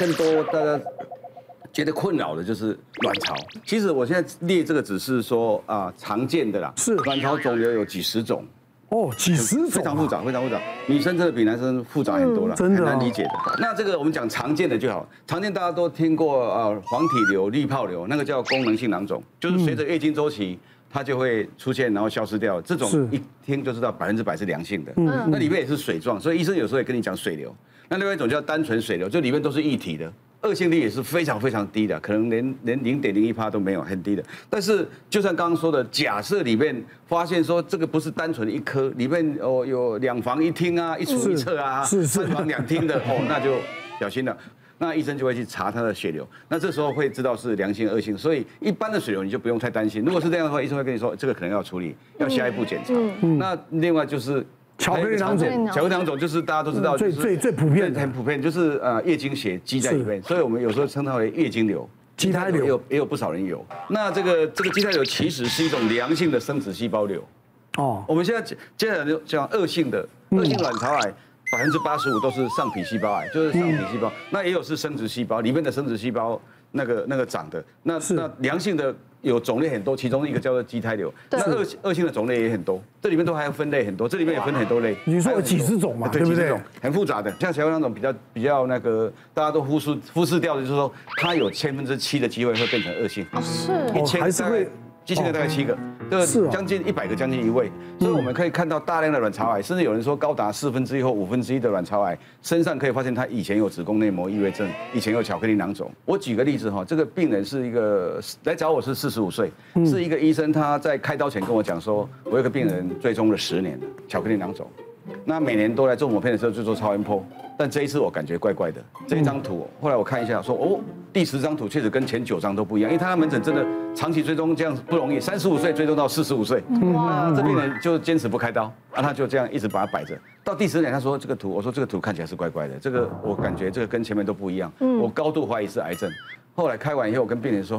更多大家觉得困扰的就是卵巢。其实我现在列这个只是说啊常见的啦，是卵巢肿瘤有几十种。哦，几十种，非常复杂，非常复杂。女生真的比男生复杂很多了，真的很难理解的。那这个我们讲常见的就好，常见大家都听过啊，黄体瘤、滤泡瘤，那个叫功能性囊肿，就是随着月经周期它就会出现，然后消失掉。这种一听就知道百分之百是良性的，那里面也是水状，所以医生有时候也跟你讲水流。那另外一种叫单纯水流，就里面都是一体的。恶性率也是非常非常低的，可能连连零点零一帕都没有，很低的。但是就像刚刚说的，假设里面发现说这个不是单纯的一颗，里面哦有两房一厅啊，一厨一厕啊，三房两厅的哦，那就小心了。那医生就会去查他的血流，那这时候会知道是良性恶性。所以一般的水流你就不用太担心。如果是这样的话，医生会跟你说这个可能要处理，要下一步检查。那另外就是。巧克力囊肿，巧克力囊肿就是大家都知道，最最最普遍，很普遍，就是呃月经血积在里面，所以我们有时候称它为月经瘤。畸胎瘤也有也有不少人有。那这个这个畸胎瘤其实是一种良性的生殖细胞瘤。哦，我们现在接下来就讲恶性的，恶性卵巢癌百分之八十五都是上皮细胞癌，就是上皮细胞。那也有是生殖细胞里面的生殖细胞那个那个长的。那那良性的。有种类很多，其中一个叫做畸胎瘤。那恶恶性的种类也很多，这里面都还要分类很多，这里面也分很多类。你说有几十种嘛？对不对？很复杂的，像前面那种比较比较那个大家都忽视忽视掉的，就是说它有千分之七的机会会变成恶性。是，一千还是会。机器人大概七个，这个将近一百个，将近一位，所以我们可以看到大量的卵巢癌，甚至有人说高达四分之一或五分之一的卵巢癌身上可以发现他以前有子宫内膜异位症，以前有巧克力囊肿。我举个例子哈，这个病人是一个来找我是四十五岁，是一个医生，他在开刀前跟我讲说，我有个病人追踪了十年的巧克力囊肿，那每年都来做抹片的时候就做超音波。但这一次我感觉怪怪的，这一张图后来我看一下，说哦，第十张图确实跟前九张都不一样，因为他的门诊真的长期追踪这样不容易，三十五岁追踪到四十五岁，哇。这病人就坚持不开刀，啊，他就这样一直把它摆着，到第十年他说这个图，我说这个图看起来是怪怪的，这个我感觉这个跟前面都不一样，我高度怀疑是癌症，后来开完以后我跟病人说，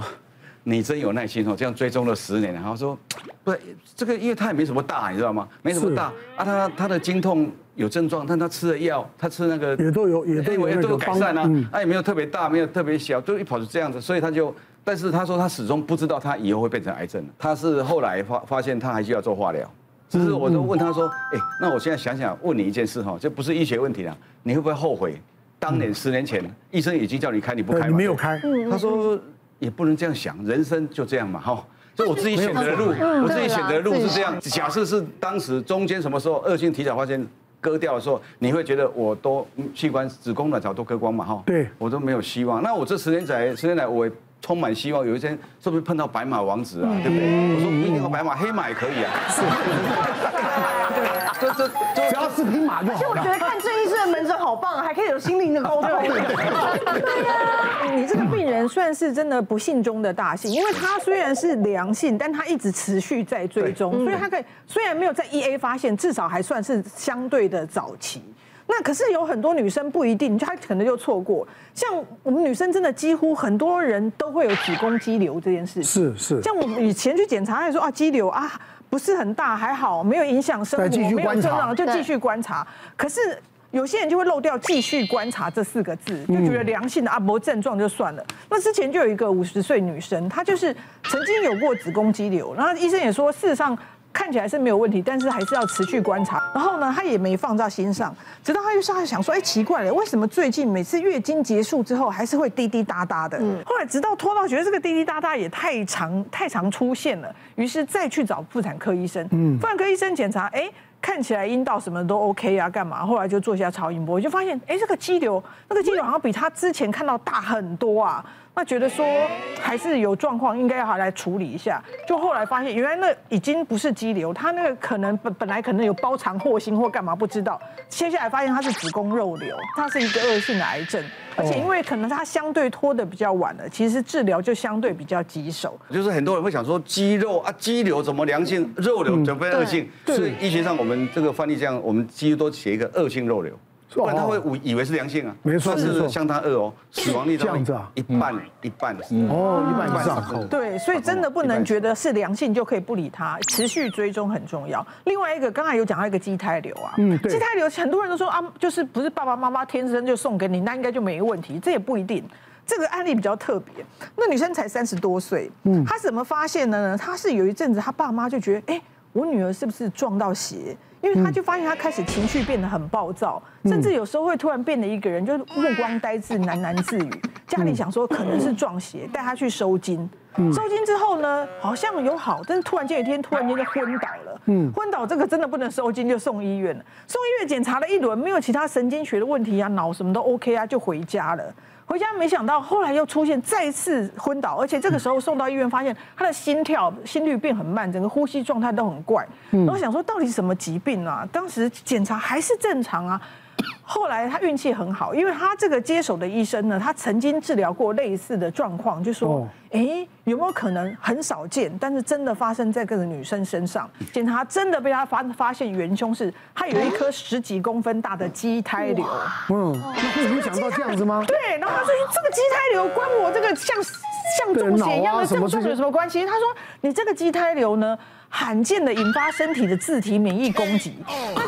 你真有耐心哦，这样追踪了十年，然后说，不是这个，因为他也没什么大，你知道吗？没什么大啊，他他的经痛。有症状，但他吃了药，他吃那个也都有，也都有，也都有改善啊。他也没有特别大，没有特别小，就一跑是这样子，所以他就，但是他说他始终不知道他以后会变成癌症。他是后来发发现他还需要做化疗，只是我都问他说，哎，那我现在想想问你一件事哈，这不是医学问题啦，你会不会后悔当年十年前医生已经叫你开你不开？你没有开。他说也不能这样想，人生就这样嘛哈，所以我自己选择的路，我自己选择的路是这样。假设是当时中间什么时候恶性提早发现。割掉的时候，你会觉得我都器官、子宫、卵巢都割光嘛？哈，对，我都没有希望。那我这十年来，十年来我也充满希望，有一天是不是碰到白马王子啊？对不对？我说不一定要白马，黑马也可以啊。是。这这只要是匹马就好。其实我觉得看郑医师的好棒，还可以有心灵的沟通。对呀，你这个病人算是真的不幸中的大幸，因为他虽然是良性，但他一直持续在追踪，所以他可以虽然没有在 EA 发现，至少还算是相对的早期。那可是有很多女生不一定，她可能就错过。像我们女生真的几乎很多人都会有子宫肌瘤这件事情。是是。像我们以前去检查，还说啊肌瘤啊。不是很大，还好，没有影响生活，没有症状就继续观察。可是有些人就会漏掉“继续观察”这四个字，就觉得良性的阿伯症状就算了。那之前就有一个五十岁女生，她就是曾经有过子宫肌瘤，然后医生也说，事实上。看起来是没有问题，但是还是要持续观察。然后呢，她也没放在心上，直到她就上来想说，哎，奇怪了，为什么最近每次月经结束之后还是会滴滴答答的？嗯。后来直到拖到觉得这个滴滴答答也太常太常出现了，于是再去找妇产科医生。嗯。妇产科医生检查，哎，看起来阴道什么都 OK 啊，干嘛？后来就做一下超音波，就发现，哎，这个肌瘤，那个肌瘤好像比他之前看到大很多啊。那觉得说还是有状况，应该要他来处理一下。就后来发现，原来那已经不是肌瘤，它那个可能本本来可能有包藏祸心或干嘛不知道。切下来发现它是子宫肉瘤，它是一个恶性的癌症，而且因为可能它相对拖的比较晚了，其实治疗就相对比较棘手。就是很多人会想说，肌肉啊，肌瘤怎么良性，肉瘤怎么会恶性？所以医学上我们这个范例这样，我们几乎都写一个恶性肉瘤。不然他会误以为是良性啊。没错，是相当恶哦，死亡率这样子啊，一半一半哦，一半以上。对，所以真的不能觉得是良性就可以不理它，持续追踪很重要。另外一个，刚才有讲到一个畸胎瘤啊，嗯，畸胎瘤很多人都说啊，就是不是爸爸妈妈天生就送给你，那应该就没问题，这也不一定。这个案例比较特别，那女生才三十多岁，嗯，她怎么发现的呢？她是有一阵子，她爸妈就觉得，哎，我女儿是不是撞到邪？因为他就发现他开始情绪变得很暴躁，甚至有时候会突然变得一个人，就是目光呆滞、喃喃自语。家里想说可能是撞邪，带他去收金。收金之后呢，好像有好，但是突然间有一天突然间就昏倒了。嗯，昏倒这个真的不能收金，就送医院了。送医院检查了一轮，没有其他神经学的问题啊，脑什么都 OK 啊，就回家了。回家没想到，后来又出现再次昏倒，而且这个时候送到医院，发现他的心跳、心率变很慢，整个呼吸状态都很怪。然后想说，到底什么疾病啊？当时检查还是正常啊。后来他运气很好，因为他这个接手的医生呢，他曾经治疗过类似的状况，就说：“哎，有没有可能很少见，但是真的发生在这个女生身上？检查真的被他发发现元凶是，他有一颗十几公分大的畸胎瘤。”嗯，那会想到这样子吗？对，然后他说：“这个畸胎瘤关我这个像像中邪一样的症状有什么关系？”他说：“你这个畸胎瘤呢？”罕见的引发身体的自体免疫攻击，那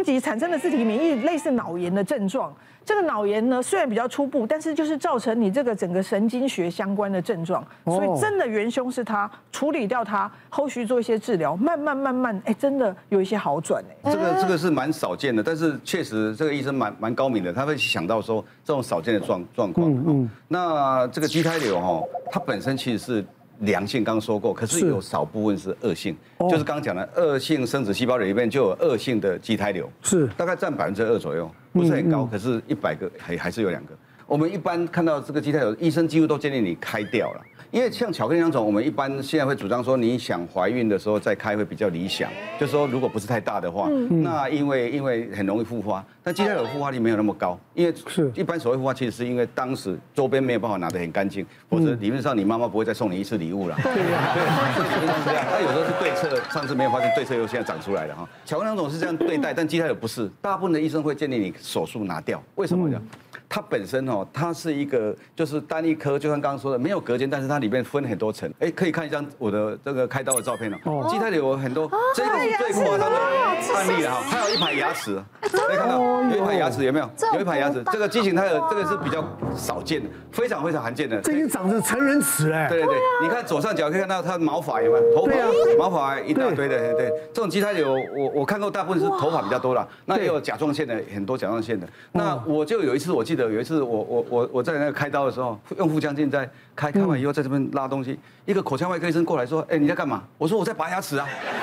这个自体免疫攻击产生的自体免疫类似脑炎的症状。这个脑炎呢，虽然比较初步，但是就是造成你这个整个神经学相关的症状。所以真的元凶是他，处理掉他，后续做一些治疗，慢慢慢慢，哎，真的有一些好转哎。这个这个是蛮少见的，但是确实这个医生蛮蛮高明的，他会想到说这种少见的状状况。嗯嗯。那这个畸胎瘤哈，它本身其实是。良性刚刚说过，可是有少部分是恶性，是就是刚刚讲的恶性生殖细胞里面就有恶性的畸胎瘤，是大概占百分之二左右，不是很高，可是一百个还还是有两个。我们一般看到这个畸胎瘤，医生几乎都建议你开掉了。因为像巧克力囊肿，我们一般现在会主张说，你想怀孕的时候再开会比较理想。就是说，如果不是太大的话，那因为因为很容易复发，但畸胎瘤复发率没有那么高。因为是一般所谓复发，其实是因为当时周边没有办法拿得很干净，否则理论上你妈妈不会再送你一次礼物了。对 呀，对，是这样。它有时候是对侧，上次没有发现对侧又现在长出来了哈。巧克力囊肿是这样对待，但畸胎瘤不是，大部分的医生会建议你手术拿掉。为什么呢？它本身哦，它是一个就是单一颗，就像刚刚说的，没有隔间，但是它里面分很多层。哎，可以看一张我的这个开刀的照片哦。畸胎瘤有很多，这个是最夸张的案例了哈。还有一排牙齿，可以看到有一排牙齿有没有？有一排牙齿，这个畸形它有这个是比较少见的，非常非常罕见的。这已经长成成人齿哎。对对对，你看左上角可以看到它的毛发有没有？头发毛发一大堆的，对对。这种畸胎瘤我我看过大部分是头发比较多了，那也有甲状腺的很多甲状腺的。那我就有一次我记得。有一次我我我我在那个开刀的时候，用腹腔镜在开，开完以后在这边拉东西，一个口腔外科医生过来说：“哎，你在干嘛？”我说：“我在拔牙齿啊。”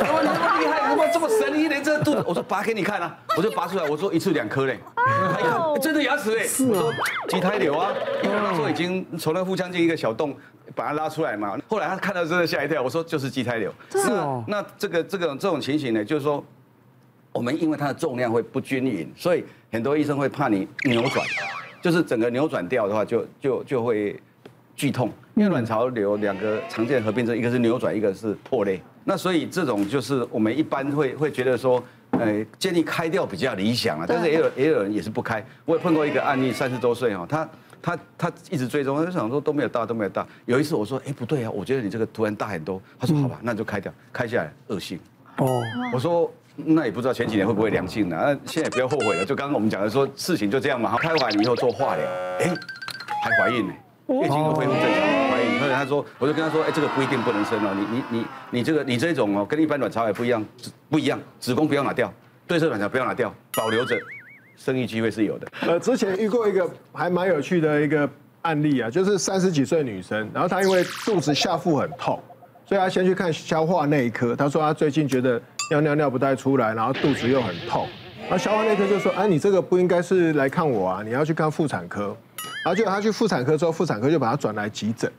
他说：“你这么厉害，怎么这么神？你连这个肚子？”我说：“拔给你看啊！”我就拔出来，我说：“一次两颗嘞。”他一看，真的牙齿嘞！我说：“畸胎瘤啊！”因为那时候已经从那个腹腔镜一个小洞把它拉出来嘛。后来他看到真的吓一跳，我说：“就是畸胎瘤。”是哦。那这个这个这种情形呢，就是说。我们因为它的重量会不均匀，所以很多医生会怕你扭转，就是整个扭转掉的话就，就就就会剧痛。因为卵巢瘤两个常见的合并症，一个是扭转，一个是破裂。那所以这种就是我们一般会会觉得说，呃，建议开掉比较理想啊。但是也有也有人也是不开。我也碰过一个案例，三十多岁哈，他他他一直追踪，他就想说都没有大都没有大。有一次我说，哎，不对啊，我觉得你这个突然大很多。他说好吧，那就开掉，开下来恶性。哦，我说。那也不知道前几年会不会良性呢？那现在不要后悔了。就刚刚我们讲的说，事情就这样嘛。拍完以后做化疗，哎，还怀孕呢，月经都恢复正常，怀孕。所以他说，我就跟他说，哎，这个不一定不能生哦。你你你你这个你这种哦，跟一般卵巢癌不一样，不一样，子宫不要拿掉，对侧卵巢不要拿掉，保留着，生育机会是有的。呃，之前遇过一个还蛮有趣的一个案例啊，就是三十几岁女生，然后她因为肚子下腹很痛，所以她先去看消化内科，她说她最近觉得。尿尿尿不带出来，然后肚子又很痛，然后消化内科就说：“哎，你这个不应该是来看我啊，你要去看妇产科。”然后结果他去妇产科之后，妇产科就把他转来急诊。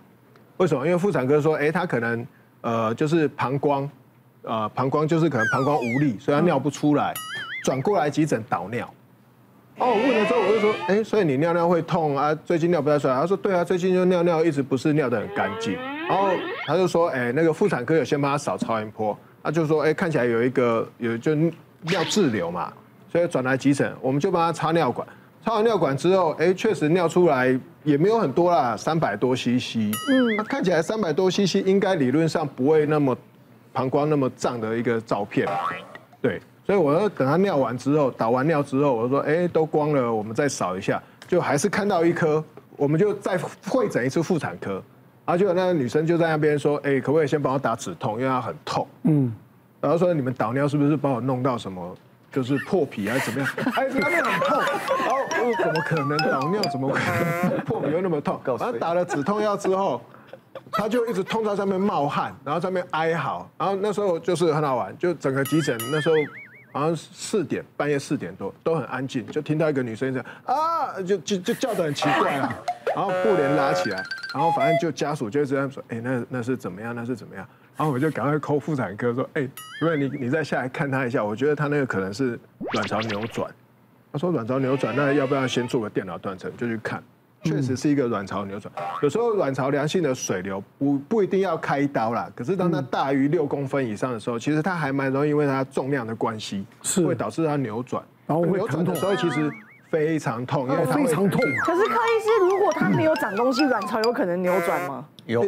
为什么？因为妇产科说：“哎，他可能呃就是膀胱，呃膀胱就是可能膀胱无力，所以他尿不出来，转过来急诊导尿。”哦，问了之后我就说：“哎，所以你尿尿会痛啊？最近尿不太出来？”他说：“对啊，最近就尿尿一直不是尿得很干净。”然后他就说：“哎，那个妇产科有先帮他扫超音波。”他就说：“哎，看起来有一个有就尿滞留嘛，所以转来急诊，我们就帮他插尿管。插完尿管之后，哎，确实尿出来也没有很多啦，三百多 CC。嗯，那看起来三百多 CC 应该理论上不会那么膀胱那么胀的一个照片。对，所以我要等他尿完之后，导完尿之后，我说，哎，都光了，我们再扫一下，就还是看到一颗，我们就再会诊一次妇产科。然后就有那个女生就在那边说，哎，可不可以先帮我打止痛，因为她很痛。嗯，然后说你们导尿是不是帮我弄到什么？就是破皮还是怎么样？哎，那边很痛，然后我怎么可能导尿？怎么可能破皮又那么痛？然后打了止痛药之后，他就一直痛在上面冒汗，然后上面哀嚎。然后那时候就是很好玩，就整个急诊那时候好像四点，半夜四点多都很安静，就听到一个女生这样啊，就就就叫的很奇怪啊。然后布帘拉起来，然后反正就家属就这样说，哎，那那是怎么样？那是怎么样？然后我就赶快 call 妇产科说：“哎，主任，你你再下来看他一下，我觉得他那个可能是卵巢扭转。”他说：“卵巢扭转，那要不要先做个电脑断层？”就去看，确实是一个卵巢扭转。有时候卵巢良性的水流不不一定要开刀啦，可是当它大于六公分以上的时候，其实它还蛮容易，因为它重量的关系，是会导致它扭转。然后扭转的时候，其实非常痛，因为它非常痛。可是柯医师，如果他没有长东西，卵巢有可能扭转吗？有，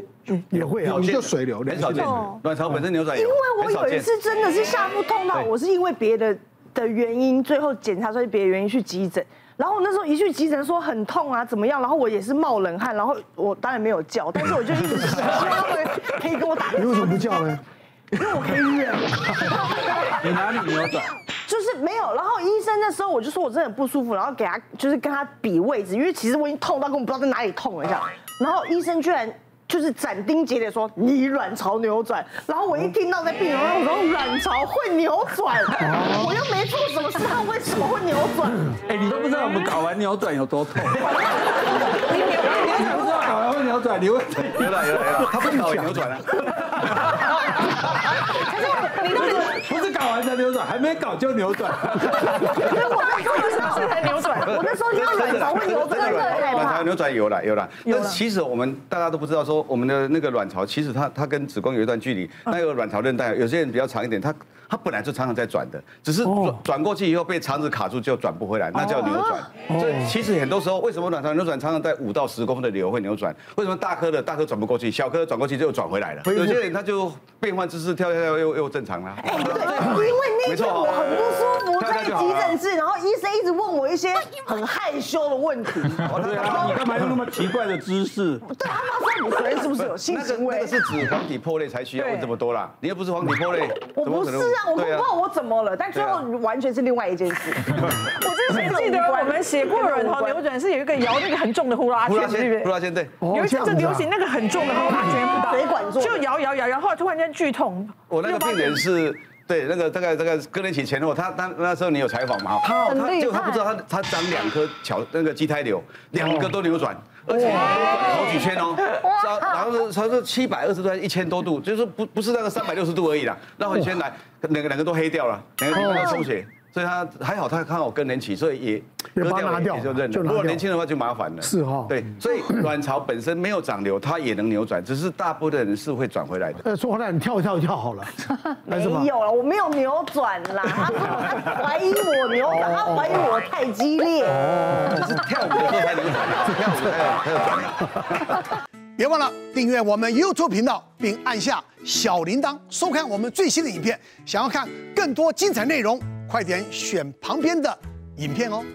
也会啊，你就水流很少见，卵巢本身扭转。因为我有一次真的是下腹痛到，我是因为别的的原因，最后检查出来别的原因去急诊，然后那时候一去急诊说很痛啊，怎么样？然后我也是冒冷汗，然后我当然没有叫，但是我就一直希望可以跟我打。你为什么不叫呢？因为我可以忍。你哪里扭转？就是没有。然后医生那时候我就说我真的很不舒服，然后给他就是跟他比位置，因为其实我已经痛到根本不知道在哪里痛了，这样。然后医生居然。就是斩钉截铁说你卵巢扭转，然后我一听到在病人我说卵巢会扭转，我又没做什么事，他为什么会扭转？哎，你都不知道我们搞完扭转有多痛。你扭你扭转不知道搞完会扭转，你会扭转扭了扭了，他不搞扭转了。可是你都不是搞完才扭转，还没搞就扭转。因为我在做的时候才扭转，我那时候因为卵巢会扭转，卵巢扭转有了有了，但是其实我们大家都不知道说。我们的那个卵巢，其实它它跟子宫有一段距离，那个卵巢韧带，有些人比较长一点，它它本来就常常在转的，只是转转过去以后被肠子卡住就转不回来，那叫扭转。所以其实很多时候，为什么卵巢扭转常常在五到十公分的瘤会扭转？为什么大颗的大颗转不过去，小颗转过去就转回来了？有些人他就变换姿势跳跳跳又又正常了。哎，对，因为那天我很不舒服，在急诊室，然后医生一直问我一些很害羞的问题。对啊，你干嘛用那么奇怪的姿势？对，他说你昨天是不是有性行为？那个是指黄体破裂才需要问这么多啦。你又不是黄体破裂，我不是啊，我不知道我怎么了，但最后完全是另外一件事。我之前记得我们写过卵巢扭转是有一个摇那个很重的呼啦圈，对不对？呼啦圈对。有一阵子流行那个很重的呼啦圈，水管做，就摇摇摇摇，后突然间剧痛。我那个病人是。对，那个大概大概更年期前后，他他那时候你有采访吗？他他就他不知道他他长两颗巧那个畸胎瘤，两个都扭转，而且好几圈哦。然后他说七百二十度，一千多度，就是不不是那个三百六十度而已啦。那好几圈来，两个两个都黑掉了，两个都充血。所以他还好，他刚好更年期，所以也割掉了，也就认了。如果年轻的话就麻烦了。是哈。对，所以 卵巢本身没有长瘤，它也能扭转，只是大部分人是会转回来的。呃，说回来，你跳一跳就跳好了。没有了，我没有扭转啦。他 说他怀疑我扭转，他怀疑我太激烈。哦，就是跳舞的时候才扭转，跳舞才有才有转。别忘了订阅我们 YouTube 频道，并按下小铃铛，收看我们最新的影片。想要看更多精彩内容，快点选旁边的影片哦。